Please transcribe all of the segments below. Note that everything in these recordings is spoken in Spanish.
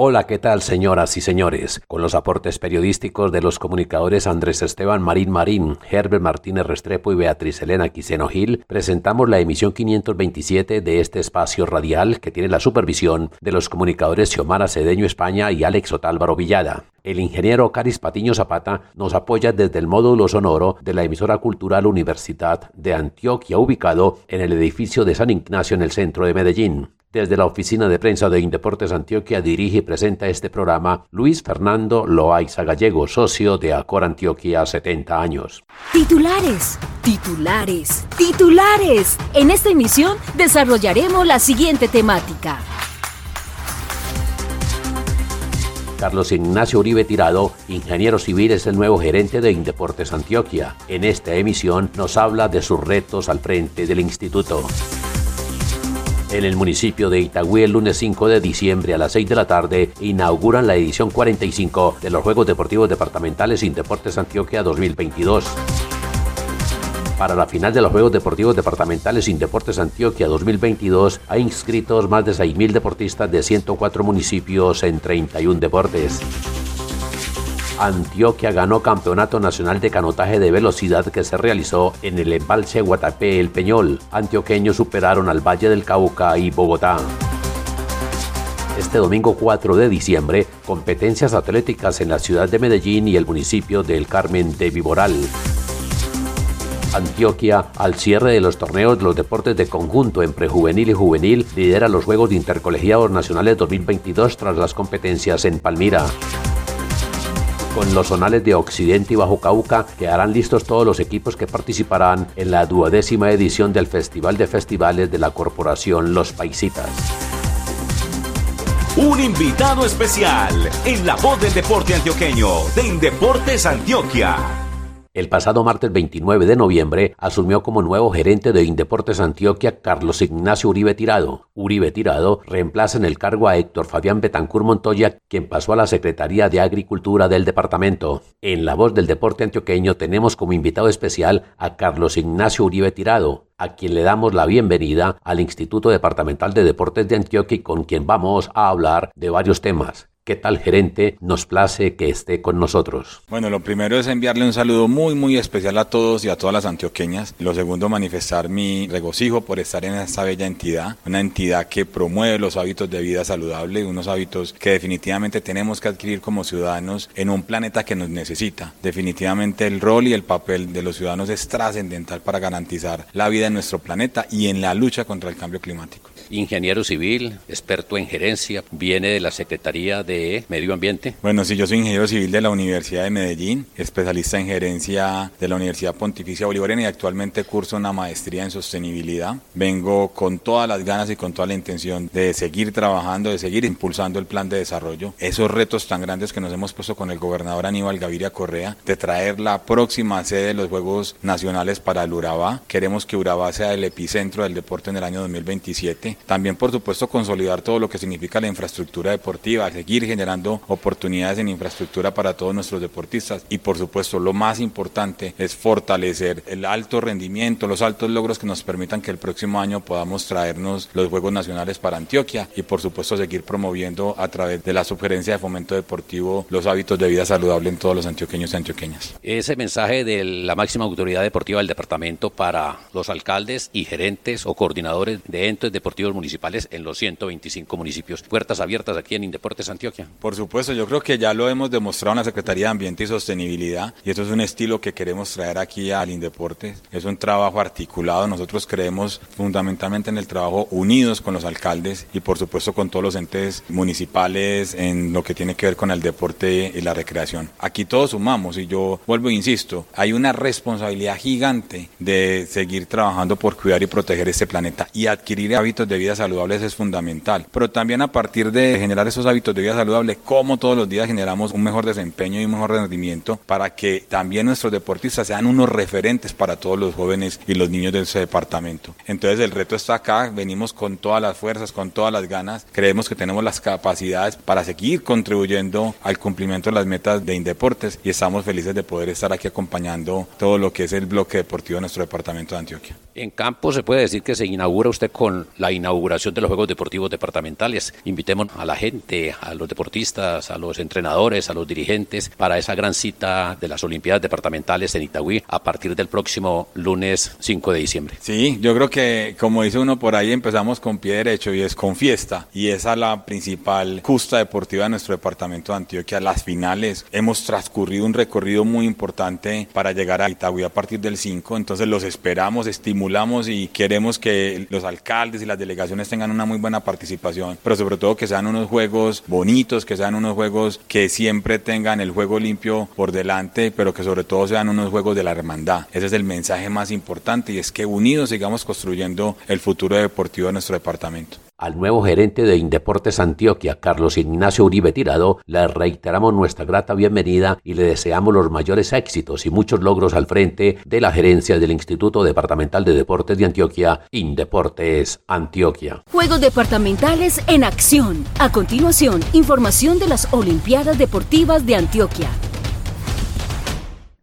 Hola, ¿qué tal señoras y señores? Con los aportes periodísticos de los comunicadores Andrés Esteban Marín Marín, Herbert Martínez Restrepo y Beatriz Elena Quiseno Gil, presentamos la emisión 527 de este espacio radial que tiene la supervisión de los comunicadores Xiomara Cedeño España y Alex Otálvaro Villada. El ingeniero Caris Patiño Zapata nos apoya desde el módulo sonoro de la emisora cultural Universidad de Antioquia, ubicado en el edificio de San Ignacio en el centro de Medellín. Desde la oficina de prensa de Indeportes Antioquia dirige y presenta este programa Luis Fernando Loaiza Gallego, socio de Acor Antioquia 70 años. Titulares, titulares, titulares. En esta emisión desarrollaremos la siguiente temática. Carlos Ignacio Uribe Tirado, ingeniero civil, es el nuevo gerente de Indeportes Antioquia. En esta emisión nos habla de sus retos al frente del instituto. En el municipio de Itagüí, el lunes 5 de diciembre a las 6 de la tarde, inauguran la edición 45 de los Juegos Deportivos Departamentales Deportes Antioquia 2022. Para la final de los Juegos Deportivos Departamentales Deportes Antioquia 2022 hay inscritos más de 6.000 deportistas de 104 municipios en 31 deportes. Antioquia ganó Campeonato Nacional de Canotaje de Velocidad que se realizó en el embalse Guatapé El Peñol. Antioqueños superaron al Valle del Cauca y Bogotá. Este domingo 4 de diciembre, competencias atléticas en la ciudad de Medellín y el municipio del Carmen de Viboral. Antioquia, al cierre de los torneos de los deportes de conjunto en prejuvenil y juvenil, lidera los Juegos de Intercolegiados Nacionales 2022 tras las competencias en Palmira con los zonales de Occidente y Bajo Cauca quedarán listos todos los equipos que participarán en la duodécima edición del Festival de Festivales de la Corporación Los Paisitas. Un invitado especial en la voz del deporte antioqueño de Indeportes Antioquia. El pasado martes 29 de noviembre asumió como nuevo gerente de Indeportes Antioquia Carlos Ignacio Uribe Tirado. Uribe Tirado reemplaza en el cargo a Héctor Fabián Betancur Montoya, quien pasó a la Secretaría de Agricultura del departamento. En la voz del deporte antioqueño tenemos como invitado especial a Carlos Ignacio Uribe Tirado, a quien le damos la bienvenida al Instituto Departamental de Deportes de Antioquia y con quien vamos a hablar de varios temas. ¿Qué tal, gerente? Nos place que esté con nosotros. Bueno, lo primero es enviarle un saludo muy, muy especial a todos y a todas las antioqueñas. Lo segundo, manifestar mi regocijo por estar en esta bella entidad, una entidad que promueve los hábitos de vida saludable, unos hábitos que definitivamente tenemos que adquirir como ciudadanos en un planeta que nos necesita. Definitivamente el rol y el papel de los ciudadanos es trascendental para garantizar la vida en nuestro planeta y en la lucha contra el cambio climático ingeniero civil, experto en gerencia, viene de la Secretaría de Medio Ambiente. Bueno, sí, yo soy ingeniero civil de la Universidad de Medellín, especialista en gerencia de la Universidad Pontificia Bolivariana y actualmente curso una maestría en sostenibilidad. Vengo con todas las ganas y con toda la intención de seguir trabajando, de seguir impulsando el plan de desarrollo. Esos retos tan grandes que nos hemos puesto con el gobernador Aníbal Gaviria Correa, de traer la próxima sede de los Juegos Nacionales para el Urabá. Queremos que Urabá sea el epicentro del deporte en el año 2027 también, por supuesto, consolidar todo lo que significa la infraestructura deportiva, seguir generando oportunidades en infraestructura para todos nuestros deportistas y, por supuesto, lo más importante es fortalecer el alto rendimiento, los altos logros que nos permitan que el próximo año podamos traernos los Juegos Nacionales para Antioquia y, por supuesto, seguir promoviendo a través de la sugerencia de fomento deportivo los hábitos de vida saludable en todos los antioqueños y antioqueñas. Ese mensaje de la máxima autoridad deportiva del departamento para los alcaldes y gerentes o coordinadores de entes deportivos municipales en los 125 municipios. Puertas abiertas aquí en Indeportes Antioquia. Por supuesto, yo creo que ya lo hemos demostrado en la Secretaría de Ambiente y Sostenibilidad y eso es un estilo que queremos traer aquí al Indeporte. Es un trabajo articulado, nosotros creemos fundamentalmente en el trabajo unidos con los alcaldes y por supuesto con todos los entes municipales en lo que tiene que ver con el deporte y la recreación. Aquí todos sumamos y yo vuelvo e insisto, hay una responsabilidad gigante de seguir trabajando por cuidar y proteger este planeta y adquirir hábitos de vida saludables es fundamental. Pero también a partir de generar esos hábitos de vida saludables, como todos los días generamos un mejor desempeño y un mejor rendimiento para que también nuestros deportistas sean unos referentes para todos los jóvenes y los niños de ese departamento. Entonces el reto está acá, venimos con todas las fuerzas, con todas las ganas, creemos que tenemos las capacidades para seguir contribuyendo al cumplimiento de las metas de Indeportes y estamos felices de poder estar aquí acompañando todo lo que es el bloque deportivo de nuestro departamento de Antioquia. En campo se puede decir que se inaugura usted con la inauguración de los Juegos Deportivos Departamentales. Invitemos a la gente, a los deportistas, a los entrenadores, a los dirigentes para esa gran cita de las Olimpiadas Departamentales en Itagüí a partir del próximo lunes 5 de diciembre. Sí, yo creo que como dice uno por ahí empezamos con pie derecho y es con fiesta y esa es la principal justa deportiva de nuestro departamento de Antioquia. Las finales hemos transcurrido un recorrido muy importante para llegar a Itagüí a partir del 5, entonces los esperamos, estimulamos y queremos que los alcaldes y las delegaciones tengan una muy buena participación, pero sobre todo que sean unos juegos bonitos, que sean unos juegos que siempre tengan el juego limpio por delante, pero que sobre todo sean unos juegos de la hermandad. Ese es el mensaje más importante y es que unidos sigamos construyendo el futuro deportivo de nuestro departamento. Al nuevo gerente de Indeportes Antioquia, Carlos Ignacio Uribe Tirado, le reiteramos nuestra grata bienvenida y le deseamos los mayores éxitos y muchos logros al frente de la gerencia del Instituto Departamental de Deportes de Antioquia, Indeportes Antioquia. Juegos departamentales en acción. A continuación, información de las Olimpiadas Deportivas de Antioquia.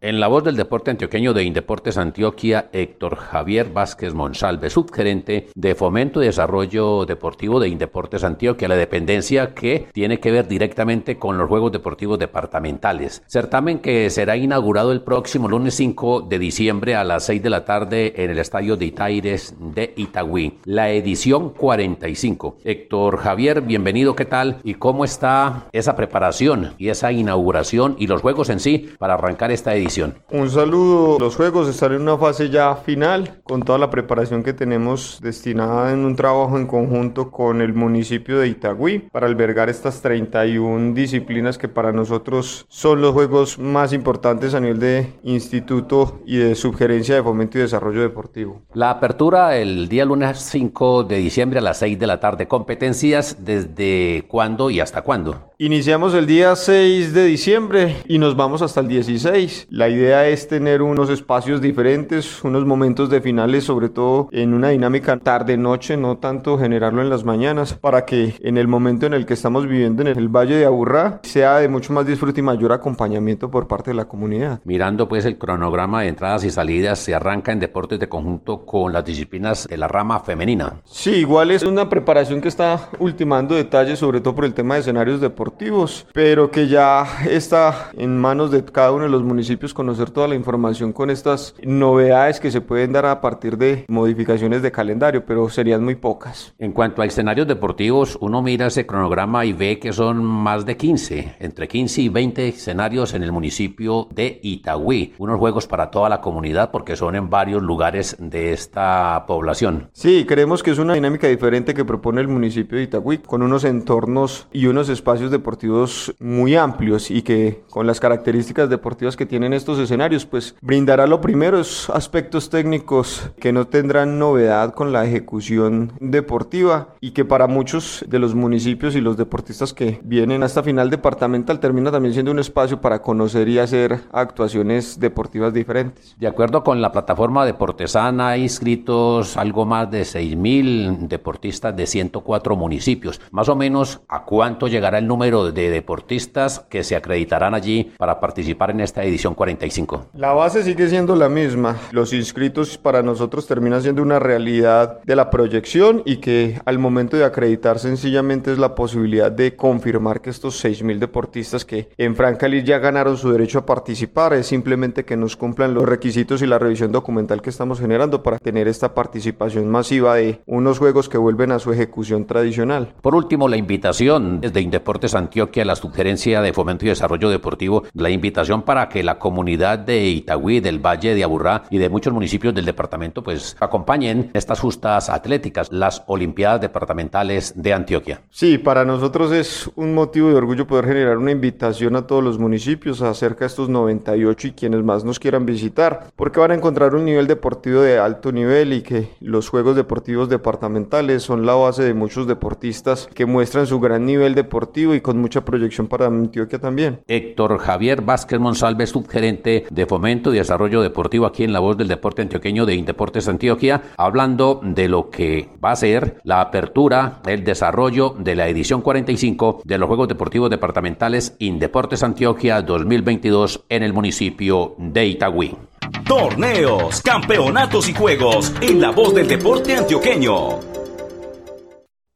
En la voz del deporte antioqueño de Indeportes Antioquia, Héctor Javier Vázquez Monsalve, subgerente de Fomento y Desarrollo Deportivo de Indeportes Antioquia, la dependencia que tiene que ver directamente con los Juegos Deportivos Departamentales. Certamen que será inaugurado el próximo lunes 5 de diciembre a las 6 de la tarde en el Estadio de Itaires de Itagüí, la edición 45. Héctor Javier, bienvenido, ¿qué tal? ¿Y cómo está esa preparación y esa inauguración y los Juegos en sí para arrancar esta edición? Un saludo. Los juegos están en una fase ya final con toda la preparación que tenemos destinada en un trabajo en conjunto con el municipio de Itagüí para albergar estas 31 disciplinas que para nosotros son los juegos más importantes a nivel de instituto y de subgerencia de fomento y desarrollo deportivo. La apertura el día lunes 5 de diciembre a las 6 de la tarde. ¿Competencias desde cuándo y hasta cuándo? Iniciamos el día 6 de diciembre y nos vamos hasta el 16. La idea es tener unos espacios diferentes, unos momentos de finales, sobre todo en una dinámica tarde-noche, no tanto generarlo en las mañanas, para que en el momento en el que estamos viviendo en el Valle de Aburrá sea de mucho más disfrute y mayor acompañamiento por parte de la comunidad. Mirando pues el cronograma de entradas y salidas, se arranca en deportes de conjunto con las disciplinas de la rama femenina. Sí, igual es una preparación que está ultimando detalles, sobre todo por el tema de escenarios deportivos pero que ya está en manos de cada uno de los municipios conocer toda la información con estas novedades que se pueden dar a partir de modificaciones de calendario, pero serían muy pocas. En cuanto a escenarios deportivos, uno mira ese cronograma y ve que son más de 15, entre 15 y 20 escenarios en el municipio de Itagüí, unos juegos para toda la comunidad porque son en varios lugares de esta población. Sí, creemos que es una dinámica diferente que propone el municipio de Itagüí, con unos entornos y unos espacios de deportivos muy amplios y que con las características deportivas que tienen estos escenarios, pues brindará lo primero es aspectos técnicos que no tendrán novedad con la ejecución deportiva y que para muchos de los municipios y los deportistas que vienen a esta final departamental termina también siendo un espacio para conocer y hacer actuaciones deportivas diferentes. De acuerdo con la plataforma Deportesana, hay inscritos algo más de 6.000 deportistas de 104 municipios. Más o menos, ¿a cuánto llegará el número de deportistas que se acreditarán allí para participar en esta edición 45? La base sigue siendo la misma. Los inscritos para nosotros terminan siendo una realidad de la proyección y que al momento de acreditar sencillamente es la posibilidad de confirmar que estos 6.000 deportistas que en Francalir ya ganaron su derecho a participar es simplemente que nos cumplan los requisitos y la revisión documental que estamos generando para tener esta participación masiva de unos juegos que vuelven a su ejecución tradicional. Por último, la invitación desde Indeportes Antioquia, la Subgerencia de Fomento y Desarrollo Deportivo, la invitación para que la comunidad de Itagüí, del Valle de Aburrá y de muchos municipios del departamento pues acompañen estas justas atléticas, las Olimpiadas Departamentales de Antioquia. Sí, para nosotros es un motivo de orgullo poder generar una invitación a todos los municipios acerca de estos 98 y quienes más nos quieran visitar, porque van a encontrar un nivel deportivo de alto nivel y que los Juegos Deportivos Departamentales son la base de muchos deportistas que muestran su gran nivel deportivo y con mucha proyección para Antioquia también. Héctor Javier Vázquez Monsalve, subgerente de Fomento y Desarrollo Deportivo aquí en La Voz del Deporte Antioqueño de Indeportes Antioquia, hablando de lo que va a ser la apertura, el desarrollo de la edición 45 de los Juegos Deportivos Departamentales Indeportes Antioquia 2022 en el municipio de Itagüí. Torneos, campeonatos y juegos en la voz del deporte antioqueño.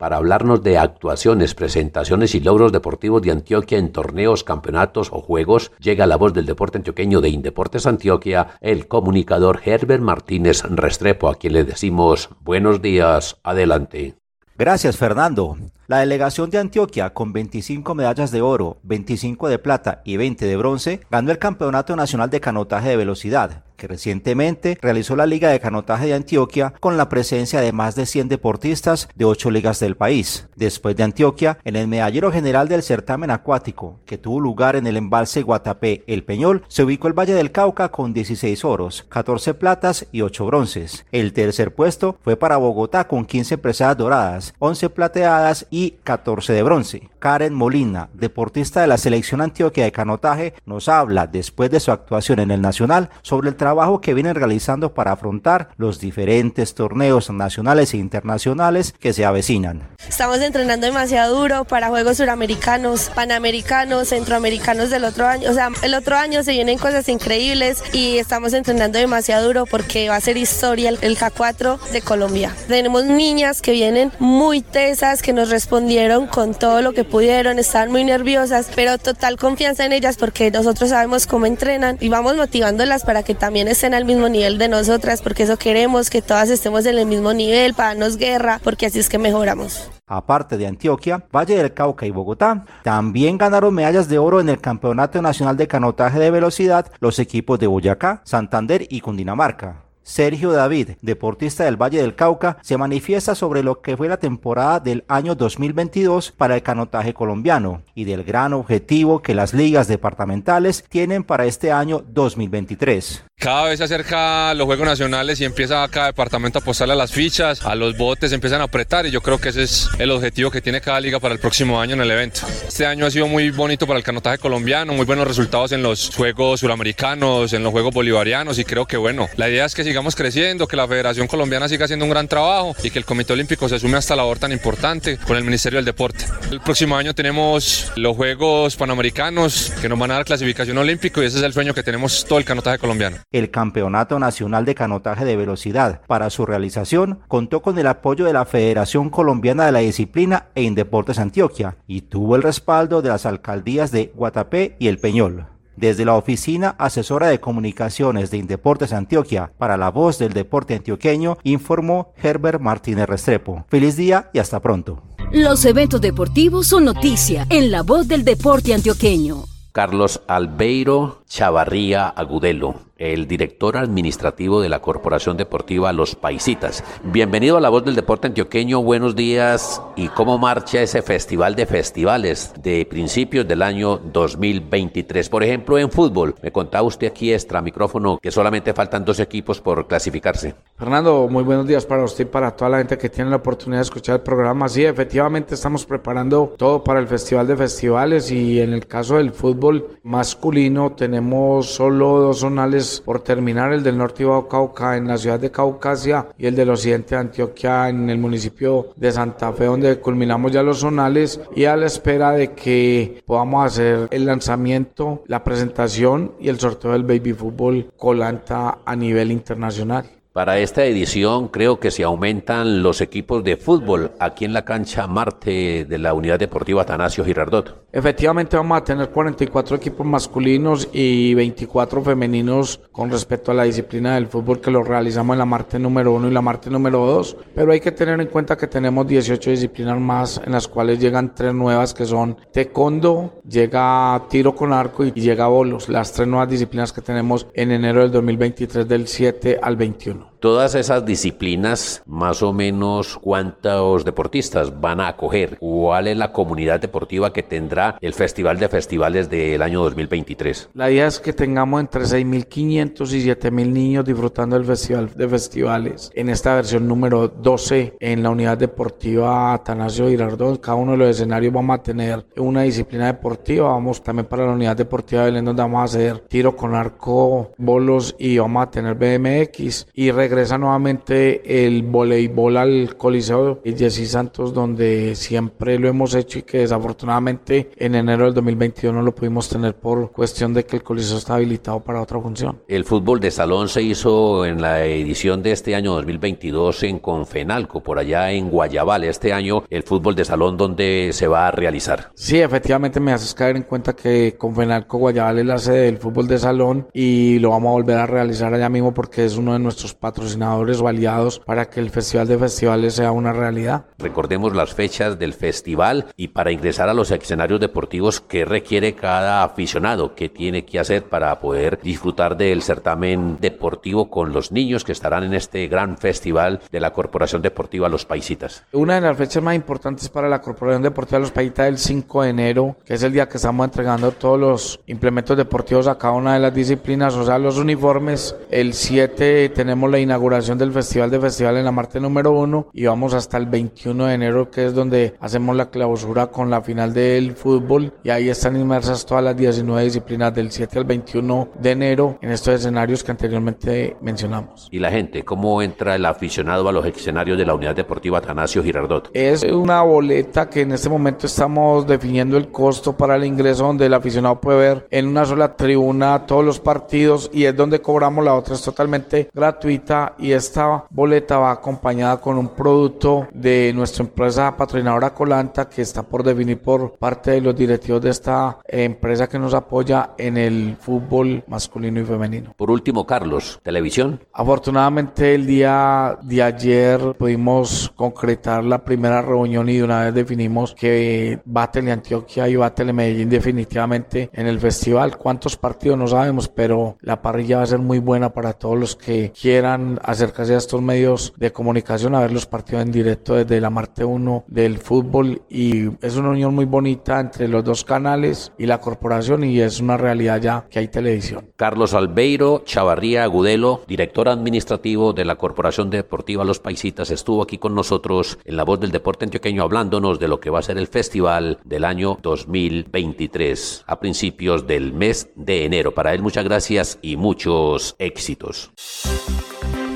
Para hablarnos de actuaciones, presentaciones y logros deportivos de Antioquia en torneos, campeonatos o juegos, llega la voz del deporte antioqueño de Indeportes Antioquia, el comunicador Herbert Martínez Restrepo, a quien le decimos buenos días, adelante. Gracias, Fernando. La delegación de Antioquia, con 25 medallas de oro, 25 de plata y 20 de bronce, ganó el Campeonato Nacional de Canotaje de Velocidad, que recientemente realizó la Liga de Canotaje de Antioquia con la presencia de más de 100 deportistas de ocho ligas del país. Después de Antioquia, en el medallero general del certamen acuático, que tuvo lugar en el embalse Guatapé El Peñol, se ubicó el Valle del Cauca con 16 oros, 14 platas y 8 bronces. El tercer puesto fue para Bogotá con 15 presadas doradas, 11 plateadas y 14 de bronce. Karen Molina, deportista de la selección Antioquia de canotaje, nos habla después de su actuación en el Nacional sobre el trabajo que vienen realizando para afrontar los diferentes torneos nacionales e internacionales que se avecinan. Estamos entrenando demasiado duro para Juegos Suramericanos, Panamericanos, Centroamericanos del otro año. O sea, el otro año se vienen cosas increíbles y estamos entrenando demasiado duro porque va a ser historia el K4 de Colombia. Tenemos niñas que vienen muy tesas, que nos responden respondieron con todo lo que pudieron, estaban muy nerviosas, pero total confianza en ellas porque nosotros sabemos cómo entrenan y vamos motivándolas para que también estén al mismo nivel de nosotras, porque eso queremos, que todas estemos en el mismo nivel, para darnos guerra, porque así es que mejoramos. Aparte de Antioquia, Valle del Cauca y Bogotá, también ganaron medallas de oro en el Campeonato Nacional de Canotaje de Velocidad los equipos de Boyacá, Santander y Cundinamarca. Sergio David, deportista del Valle del Cauca, se manifiesta sobre lo que fue la temporada del año 2022 para el canotaje colombiano y del gran objetivo que las ligas departamentales tienen para este año 2023. Cada vez se acerca los Juegos Nacionales y empieza cada departamento a apostarle a las fichas, a los botes empiezan a apretar y yo creo que ese es el objetivo que tiene cada liga para el próximo año en el evento. Este año ha sido muy bonito para el canotaje colombiano, muy buenos resultados en los Juegos Suramericanos, en los Juegos Bolivarianos y creo que bueno, la idea es que sigamos creciendo, que la Federación Colombiana siga haciendo un gran trabajo y que el Comité Olímpico se sume a esta labor tan importante con el Ministerio del Deporte. El próximo año tenemos los Juegos Panamericanos que nos van a dar clasificación olímpico y ese es el sueño que tenemos todo el canotaje colombiano el Campeonato Nacional de Canotaje de Velocidad. Para su realización contó con el apoyo de la Federación Colombiana de la Disciplina e Indeportes Antioquia y tuvo el respaldo de las alcaldías de Guatapé y El Peñol. Desde la Oficina Asesora de Comunicaciones de Indeportes Antioquia para la voz del deporte antioqueño, informó Herbert Martínez Restrepo. Feliz día y hasta pronto. Los eventos deportivos son noticia en la voz del deporte antioqueño. Carlos Albeiro Chavarría Agudelo, el director administrativo de la Corporación Deportiva Los Paisitas. Bienvenido a la voz del deporte antioqueño, buenos días. ¿Y cómo marcha ese festival de festivales de principios del año 2023? Por ejemplo, en fútbol, me contaba usted aquí extra micrófono que solamente faltan dos equipos por clasificarse. Fernando, muy buenos días para usted y para toda la gente que tiene la oportunidad de escuchar el programa. Sí, efectivamente estamos preparando todo para el festival de festivales y en el caso del fútbol masculino tenemos solo dos zonales por terminar, el del norte de Cauca en la ciudad de Caucasia y el del occidente de Antioquia en el municipio de Santa Fe, donde culminamos ya los zonales y a la espera de que podamos hacer el lanzamiento, la presentación y el sorteo del baby fútbol colanta a nivel internacional. Para esta edición creo que se aumentan los equipos de fútbol aquí en la cancha Marte de la Unidad Deportiva Atanasio Girardot. Efectivamente vamos a tener 44 equipos masculinos y 24 femeninos con respecto a la disciplina del fútbol que lo realizamos en la Marte número 1 y la Marte número 2, pero hay que tener en cuenta que tenemos 18 disciplinas más en las cuales llegan tres nuevas que son taekwondo, llega tiro con arco y llega bolos, las tres nuevas disciplinas que tenemos en enero del 2023 del 7 al 21. Todas esas disciplinas, más o menos cuántos deportistas van a acoger, cuál es la comunidad deportiva que tendrá el Festival de Festivales del año 2023. La idea es que tengamos entre 6.500 y 7.000 niños disfrutando del Festival de Festivales en esta versión número 12 en la unidad deportiva Atanasio Girardot. Cada uno de los escenarios vamos a tener una disciplina deportiva. Vamos también para la unidad deportiva de Belén donde vamos a hacer tiro con arco, bolos y vamos a tener BMX y regresa nuevamente el voleibol al Coliseo Jessy Santos, donde siempre lo hemos hecho y que desafortunadamente en enero del 2021 no lo pudimos tener por cuestión de que el Coliseo está habilitado para otra función. El fútbol de salón se hizo en la edición de este año 2022 en Confenalco, por allá en Guayabal. Este año el fútbol de salón, ¿dónde se va a realizar? Sí, efectivamente me haces caer en cuenta que Confenalco Guayabal es la sede del fútbol de salón y lo vamos a volver a realizar allá mismo porque es uno de nuestros patrocinadores patrocinadores o aliados para que el Festival de Festivales sea una realidad. Recordemos las fechas del festival y para ingresar a los escenarios deportivos, ¿qué requiere cada aficionado? ¿Qué tiene que hacer para poder disfrutar del certamen deportivo con los niños que estarán en este gran festival de la Corporación Deportiva Los Paisitas? Una de las fechas más importantes para la Corporación Deportiva Los Paisitas es el 5 de enero, que es el día que estamos entregando todos los implementos deportivos a cada una de las disciplinas, o sea, los uniformes. El 7 tenemos la inauguración del Festival de Festival en la Marte número 1 y vamos hasta el 21 de enero que es donde hacemos la clausura con la final del fútbol y ahí están inmersas todas las 19 disciplinas del 7 al 21 de enero en estos escenarios que anteriormente mencionamos. ¿Y la gente cómo entra el aficionado a los escenarios de la Unidad Deportiva Atanasio Girardot? Es una boleta que en este momento estamos definiendo el costo para el ingreso donde el aficionado puede ver en una sola tribuna todos los partidos y es donde cobramos la otra es totalmente gratuita y esta boleta va acompañada con un producto de nuestra empresa patrocinadora Colanta que está por definir por parte de los directivos de esta empresa que nos apoya en el fútbol masculino y femenino. Por último, Carlos, televisión. Afortunadamente el día de ayer pudimos concretar la primera reunión y de una vez definimos que va Teleantioquia y va Telemedellín definitivamente en el festival. ¿Cuántos partidos? No sabemos, pero la parrilla va a ser muy buena para todos los que quieran acercarse a estos medios de comunicación a ver los partidos en directo desde la Marte 1 del fútbol y es una unión muy bonita entre los dos canales y la corporación y es una realidad ya que hay televisión. Carlos Albeiro Chavarría Agudelo, director administrativo de la Corporación Deportiva Los Paisitas, estuvo aquí con nosotros en la voz del deporte antioqueño hablándonos de lo que va a ser el festival del año 2023 a principios del mes de enero. Para él muchas gracias y muchos éxitos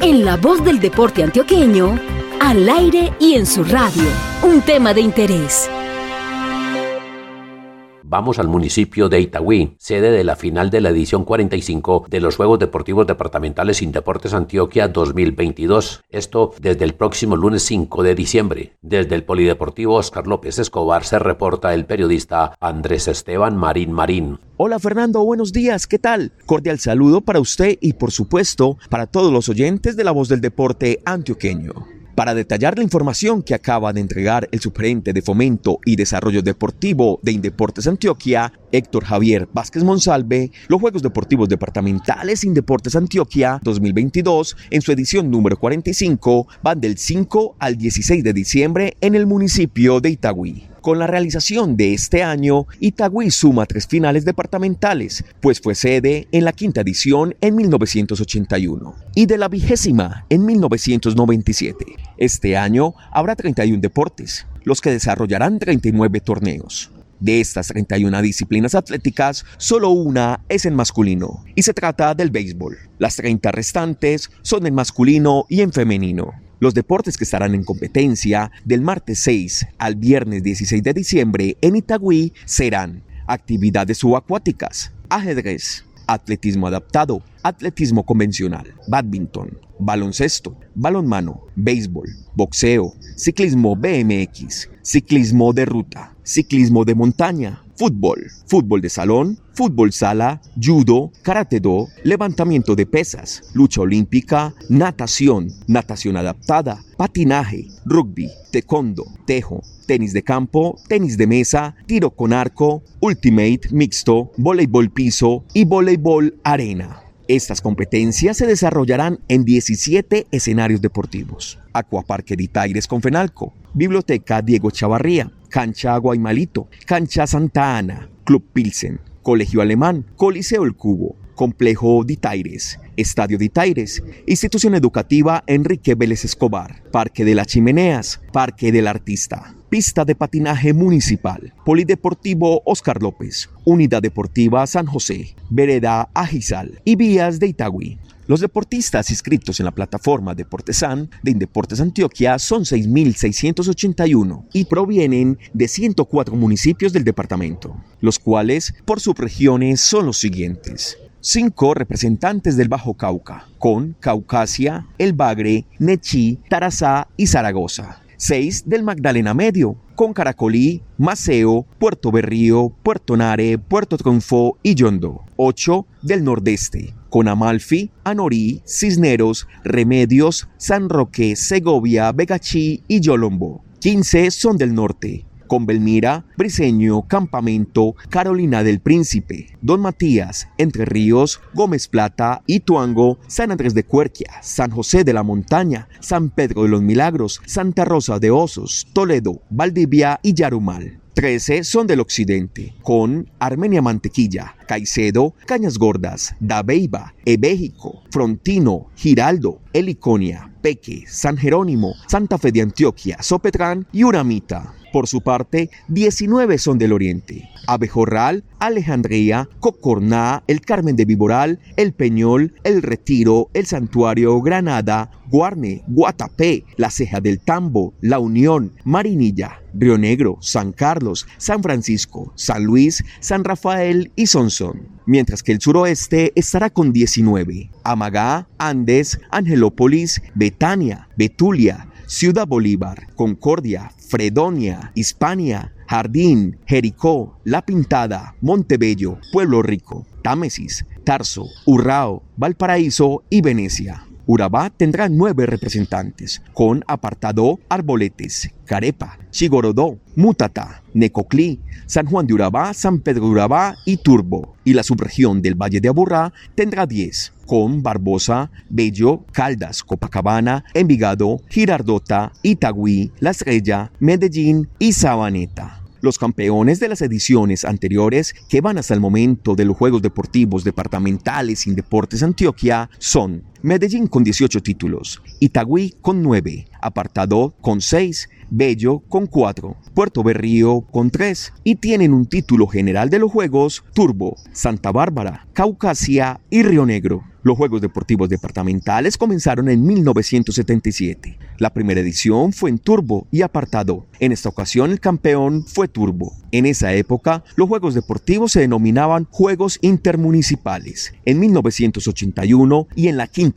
en la voz del deporte antioqueño, al aire y en su radio. Un tema de interés. Vamos al municipio de Itagüí, sede de la final de la edición 45 de los Juegos Deportivos Departamentales Sin Deportes Antioquia 2022. Esto desde el próximo lunes 5 de diciembre. Desde el Polideportivo Oscar López Escobar se reporta el periodista Andrés Esteban Marín Marín. Hola Fernando, buenos días, ¿qué tal? Cordial saludo para usted y por supuesto para todos los oyentes de la voz del deporte antioqueño. Para detallar la información que acaba de entregar el sugerente de Fomento y Desarrollo Deportivo de Indeportes Antioquia, Héctor Javier Vázquez Monsalve, los Juegos Deportivos Departamentales Indeportes Antioquia 2022, en su edición número 45, van del 5 al 16 de diciembre en el municipio de Itagüí. Con la realización de este año, Itagüí suma tres finales departamentales, pues fue sede en la quinta edición en 1981 y de la vigésima en 1997. Este año habrá 31 deportes, los que desarrollarán 39 torneos. De estas 31 disciplinas atléticas, solo una es en masculino, y se trata del béisbol. Las 30 restantes son en masculino y en femenino. Los deportes que estarán en competencia del martes 6 al viernes 16 de diciembre en Itagüí serán actividades subacuáticas, ajedrez, atletismo adaptado, atletismo convencional, badminton, baloncesto, balonmano, béisbol, boxeo, ciclismo BMX, ciclismo de ruta, ciclismo de montaña, fútbol, fútbol de salón, fútbol sala, judo, karate do, levantamiento de pesas, lucha olímpica, natación, natación adaptada, patinaje, rugby, taekwondo, tejo, tenis de campo, tenis de mesa, tiro con arco, ultimate mixto, voleibol piso y voleibol arena. Estas competencias se desarrollarán en 17 escenarios deportivos. Aquaparque de Taires con Fenalco, Biblioteca Diego Chavarría, Cancha Guaymalito, Cancha Santa Ana, Club Pilsen, Colegio Alemán, Coliseo El Cubo, Complejo Ditaires, Estadio Ditaires, Institución Educativa Enrique Vélez Escobar, Parque de las Chimeneas, Parque del Artista, Pista de Patinaje Municipal, Polideportivo Oscar López, Unidad Deportiva San José, Vereda Ajizal y Vías de Itagüí. Los deportistas inscritos en la plataforma Deportesan de Indeportes Antioquia son 6.681 y provienen de 104 municipios del departamento, los cuales por subregiones son los siguientes cinco representantes del Bajo Cauca, con Caucasia, El Bagre, Nechí, Tarazá y Zaragoza. Seis del Magdalena Medio, con Caracolí, Maceo, Puerto Berrío, Puerto Nare, Puerto Tronfó y Yondo. Ocho del Nordeste, con Amalfi, Anorí, Cisneros, Remedios, San Roque, Segovia, Begachí y Yolombo. 15 son del norte, con Belmira, Briseño, Campamento, Carolina del Príncipe, Don Matías, Entre Ríos, Gómez Plata, Ituango, San Andrés de Cuerquia, San José de la Montaña, San Pedro de los Milagros, Santa Rosa de Osos, Toledo, Valdivia y Yarumal. 13 son del occidente, con Armenia Mantequilla, Caicedo, Cañas Gordas, Dabeiba, Ebéjico, Frontino, Giraldo, Heliconia, Peque, San Jerónimo, Santa Fe de Antioquia, Sopetrán y Uramita. Por su parte, 19 son del oriente. Abejorral, Alejandría, Cocorná, El Carmen de Viboral, El Peñol, El Retiro, El Santuario, Granada, Guarne, Guatapé, La Ceja del Tambo, La Unión, Marinilla, Río Negro, San Carlos, San Francisco, San Luis, San Rafael y Sonsón. Mientras que el suroeste estará con 19. Amagá, Andes, Angelópolis, Betania, Betulia, Ciudad Bolívar, Concordia, Fredonia, Hispania, Jardín, Jericó, La Pintada, Montebello, Pueblo Rico, Támesis, Tarso, Urrao, Valparaíso y Venecia. Urabá tendrá nueve representantes, con apartado Arboletes, Carepa, Chigorodó, Mutata, Necoclí, San Juan de Urabá, San Pedro de Urabá y Turbo. Y la subregión del Valle de Aburrá tendrá diez, con Barbosa, Bello, Caldas, Copacabana, Envigado, Girardota, Itagüí, La Estrella, Medellín y Sabaneta. Los campeones de las ediciones anteriores que van hasta el momento de los Juegos Deportivos Departamentales sin Deportes Antioquia son Medellín con 18 títulos, Itagüí con 9, Apartado con 6, Bello con 4, Puerto Berrío con 3 y tienen un título general de los Juegos Turbo, Santa Bárbara, Caucasia y Río Negro. Los Juegos Deportivos Departamentales comenzaron en 1977. La primera edición fue en Turbo y Apartado. En esta ocasión el campeón fue Turbo. En esa época, los Juegos Deportivos se denominaban Juegos Intermunicipales. En 1981 y en la quinta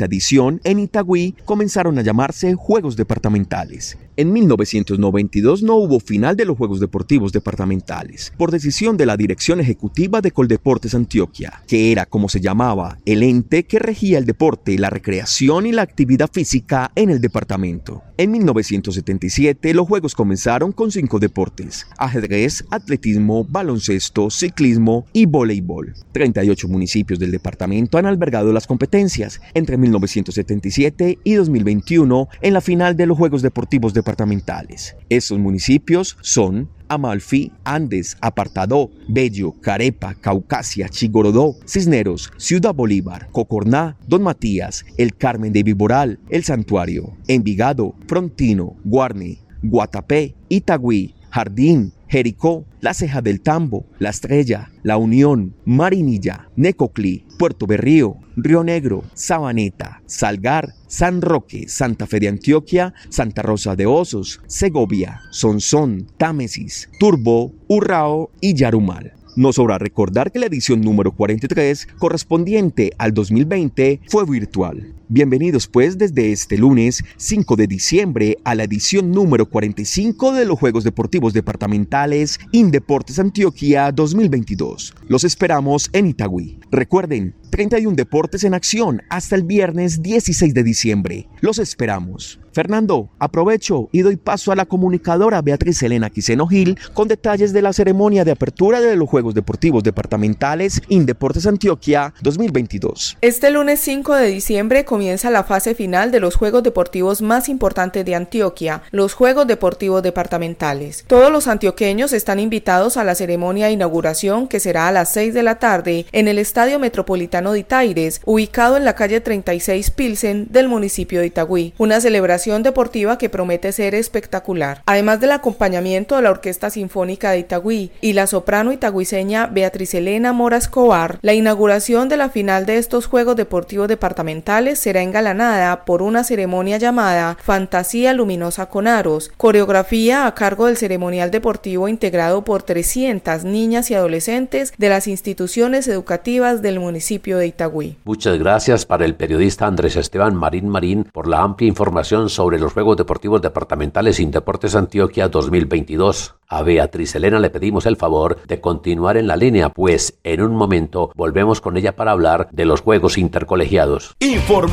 en Itagüí, comenzaron a llamarse Juegos Departamentales. En 1992 no hubo final de los Juegos Deportivos Departamentales, por decisión de la Dirección Ejecutiva de Coldeportes Antioquia, que era como se llamaba el ente que regía el deporte, la recreación y la actividad física en el departamento. En 1977 los Juegos comenzaron con cinco deportes, ajedrez, atletismo, baloncesto, ciclismo y voleibol. 38 municipios del departamento han albergado las competencias entre 1977 y 2021 en la final de los Juegos Deportivos Departamentales. Estos municipios son Amalfi, Andes, Apartadó, Bello, Carepa, Caucasia, Chigorodó, Cisneros, Ciudad Bolívar, Cocorná, Don Matías, El Carmen de Viboral, El Santuario, Envigado, Frontino, Guarne, Guatapé, Itagüí, Jardín, Jericó, La Ceja del Tambo, La Estrella, La Unión, Marinilla, Necoclí, Puerto Berrío, Río Negro, Sabaneta, Salgar, San Roque, Santa Fe de Antioquia, Santa Rosa de Osos, Segovia, Sonsón, Támesis, Turbo, Urrao y Yarumal. No sobra recordar que la edición número 43, correspondiente al 2020, fue virtual. Bienvenidos pues desde este lunes 5 de diciembre a la edición número 45 de los Juegos Deportivos Departamentales Indeportes Antioquia 2022. Los esperamos en Itagüí. Recuerden, 31 deportes en acción hasta el viernes 16 de diciembre. Los esperamos. Fernando, aprovecho y doy paso a la comunicadora Beatriz Elena Quiseno Gil con detalles de la ceremonia de apertura de los Juegos Deportivos Departamentales Indeportes Antioquia 2022. Este lunes 5 de diciembre comienza la fase final de los Juegos Deportivos más importantes de Antioquia, los Juegos Deportivos Departamentales. Todos los antioqueños están invitados a la ceremonia de inauguración que será a las 6 de la tarde en el Estadio Metropolitano de Itaires, ubicado en la calle 36 Pilsen del municipio de Itagüí. Una celebración deportiva que promete ser espectacular. Además del acompañamiento de la Orquesta Sinfónica de Itagüí y la soprano itagüiseña Beatriz Elena Mora Escobar, la inauguración de la final de estos Juegos Deportivos Departamentales será engalanada por una ceremonia llamada Fantasía Luminosa con Aros, coreografía a cargo del ceremonial deportivo integrado por 300 niñas y adolescentes de las instituciones educativas del municipio de Itagüí. Muchas gracias para el periodista Andrés Esteban Marín Marín por la amplia información sobre los Juegos Deportivos Departamentales Deportes Antioquia 2022. A Beatriz Elena le pedimos el favor de continuar en la línea, pues en un momento volvemos con ella para hablar de los Juegos Intercolegiados.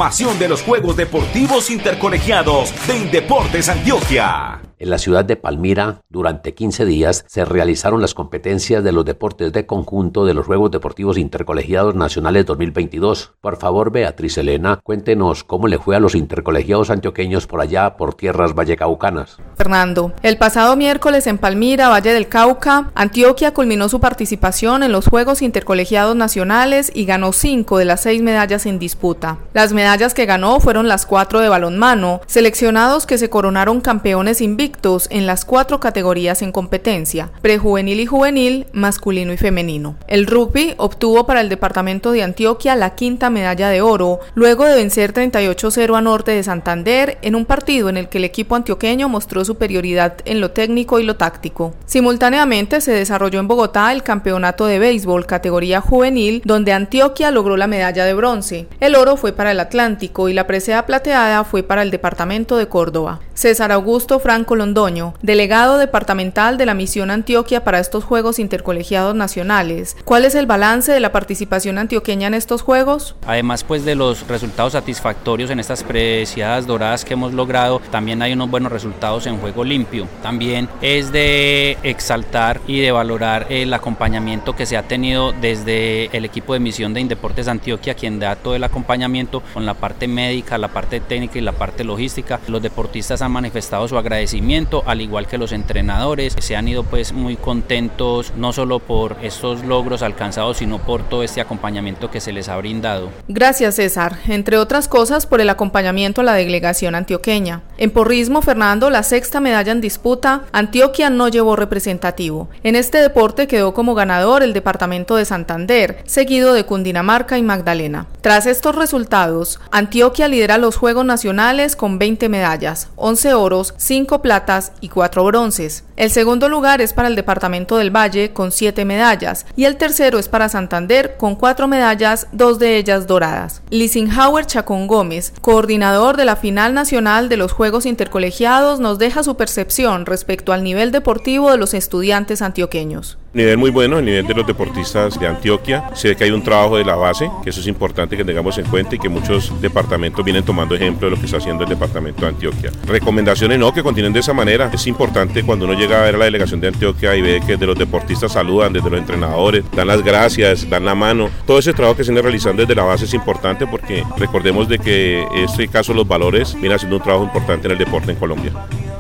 De los Juegos Deportivos Intercolegiados de Indeportes Antioquia. En la ciudad de Palmira, durante 15 días, se realizaron las competencias de los deportes de conjunto de los Juegos Deportivos Intercolegiados Nacionales 2022. Por favor, Beatriz Elena, cuéntenos cómo le fue a los intercolegiados antioqueños por allá, por tierras vallecaucanas. Fernando, el pasado miércoles en Palmira, Valle del Cauca, Antioquia culminó su participación en los Juegos Intercolegiados Nacionales y ganó cinco de las seis medallas en disputa. Las medallas que ganó fueron las cuatro de balonmano, seleccionados que se coronaron campeones invictos en las cuatro categorías en competencia, prejuvenil y juvenil, masculino y femenino. El rugby obtuvo para el departamento de Antioquia la quinta medalla de oro, luego de vencer 38-0 a Norte de Santander en un partido en el que el equipo antioqueño mostró superioridad en lo técnico y lo táctico. Simultáneamente se desarrolló en Bogotá el campeonato de béisbol categoría juvenil, donde Antioquia logró la medalla de bronce. El oro fue para el Atlántico y la presea plateada fue para el departamento de Córdoba. César Augusto Franco Londoño, delegado departamental de la Misión Antioquia para estos Juegos Intercolegiados Nacionales. ¿Cuál es el balance de la participación antioqueña en estos Juegos? Además pues de los resultados satisfactorios en estas preciadas doradas que hemos logrado, también hay unos buenos resultados en juego limpio. También es de exaltar y de valorar el acompañamiento que se ha tenido desde el equipo de misión de Indeportes Antioquia, quien da todo el acompañamiento con la parte médica, la parte técnica y la parte logística. Los deportistas han manifestado su agradecimiento, al igual que los entrenadores. Se han ido pues muy contentos, no solo por estos logros alcanzados, sino por todo este acompañamiento que se les ha brindado. Gracias César, entre otras cosas por el acompañamiento a la delegación antioqueña. En porrismo, Fernando, la sexta medalla en disputa, Antioquia no llevó representativo. En este deporte quedó como ganador el departamento de Santander, seguido de Cundinamarca y Magdalena. Tras estos resultados, Antioquia lidera los Juegos Nacionales con 20 medallas, 11 oros, 5 platas y 4 bronces. El segundo lugar es para el Departamento del Valle con 7 medallas y el tercero es para Santander con 4 medallas, dos de ellas doradas. Lisinghauer Chacón Gómez, coordinador de la final nacional de los Juegos Intercolegiados, nos deja su percepción respecto al nivel deportivo de los estudiantes antioqueños. Nivel muy bueno, el nivel de los deportistas de Antioquia. Sé que hay un trabajo de la base, que eso es importante que tengamos en cuenta y que muchos departamentos vienen tomando ejemplo de lo que está haciendo el departamento de Antioquia. Recomendaciones no, que continúen de esa manera. Es importante cuando uno llega a ver a la delegación de Antioquia y ve que de los deportistas saludan, desde los entrenadores, dan las gracias, dan la mano. Todo ese trabajo que se viene realizando desde la base es importante porque recordemos de que este caso los valores vienen haciendo un trabajo importante en el deporte en Colombia.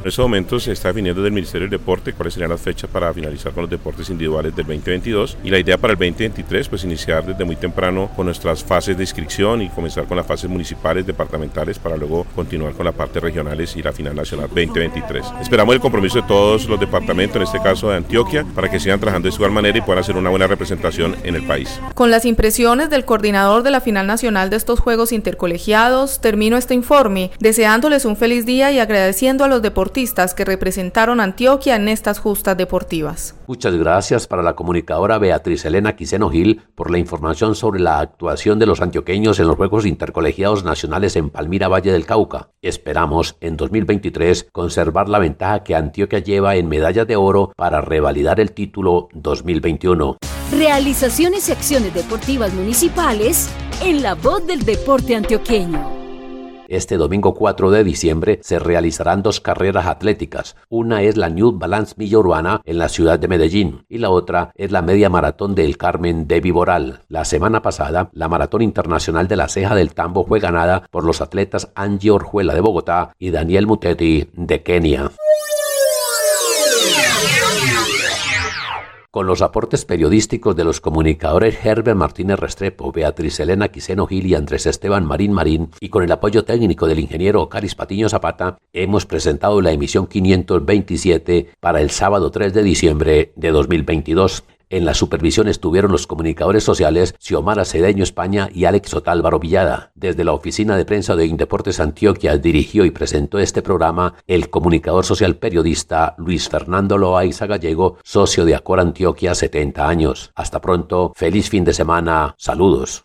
En estos momentos se está definiendo desde el Ministerio del Deporte cuáles serían las fechas para finalizar con los deportes individuales del 2022 y la idea para el 2023 pues iniciar desde muy temprano con nuestras fases de inscripción y comenzar con las fases municipales, departamentales para luego continuar con las partes regionales y la final nacional 2023. Esperamos el compromiso de todos los departamentos, en este caso de Antioquia, para que sigan trabajando de igual manera y puedan hacer una buena representación en el país. Con las impresiones del coordinador de la final nacional de estos Juegos Intercolegiados, termino este informe deseándoles un feliz día y agradeciendo a los deportistas deportistas que representaron a Antioquia en estas justas deportivas. Muchas gracias para la comunicadora Beatriz Elena Quiseno Gil por la información sobre la actuación de los antioqueños en los Juegos Intercolegiados Nacionales en Palmira Valle del Cauca. Esperamos en 2023 conservar la ventaja que Antioquia lleva en medallas de oro para revalidar el título 2021. Realizaciones y acciones deportivas municipales en la voz del deporte antioqueño. Este domingo 4 de diciembre se realizarán dos carreras atléticas. Una es la New Balance Milla Urbana en la ciudad de Medellín y la otra es la Media Maratón del Carmen de Viboral. La semana pasada, la Maratón Internacional de la Ceja del Tambo fue ganada por los atletas Angie Orjuela de Bogotá y Daniel Mutetti de Kenia. Con los aportes periodísticos de los comunicadores Herbert Martínez Restrepo, Beatriz Elena Quiseno Gil y Andrés Esteban Marín Marín, y con el apoyo técnico del ingeniero Caris Patiño Zapata, hemos presentado la emisión 527 para el sábado 3 de diciembre de 2022. En la supervisión estuvieron los comunicadores sociales Xiomara Cedeño España y Alex Otálvaro Villada. Desde la oficina de prensa de Indeportes Antioquia dirigió y presentó este programa el comunicador social periodista Luis Fernando Loaiza Gallego, socio de Acor Antioquia 70 años. Hasta pronto, feliz fin de semana, saludos.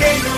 La voz del deporte antioqueño.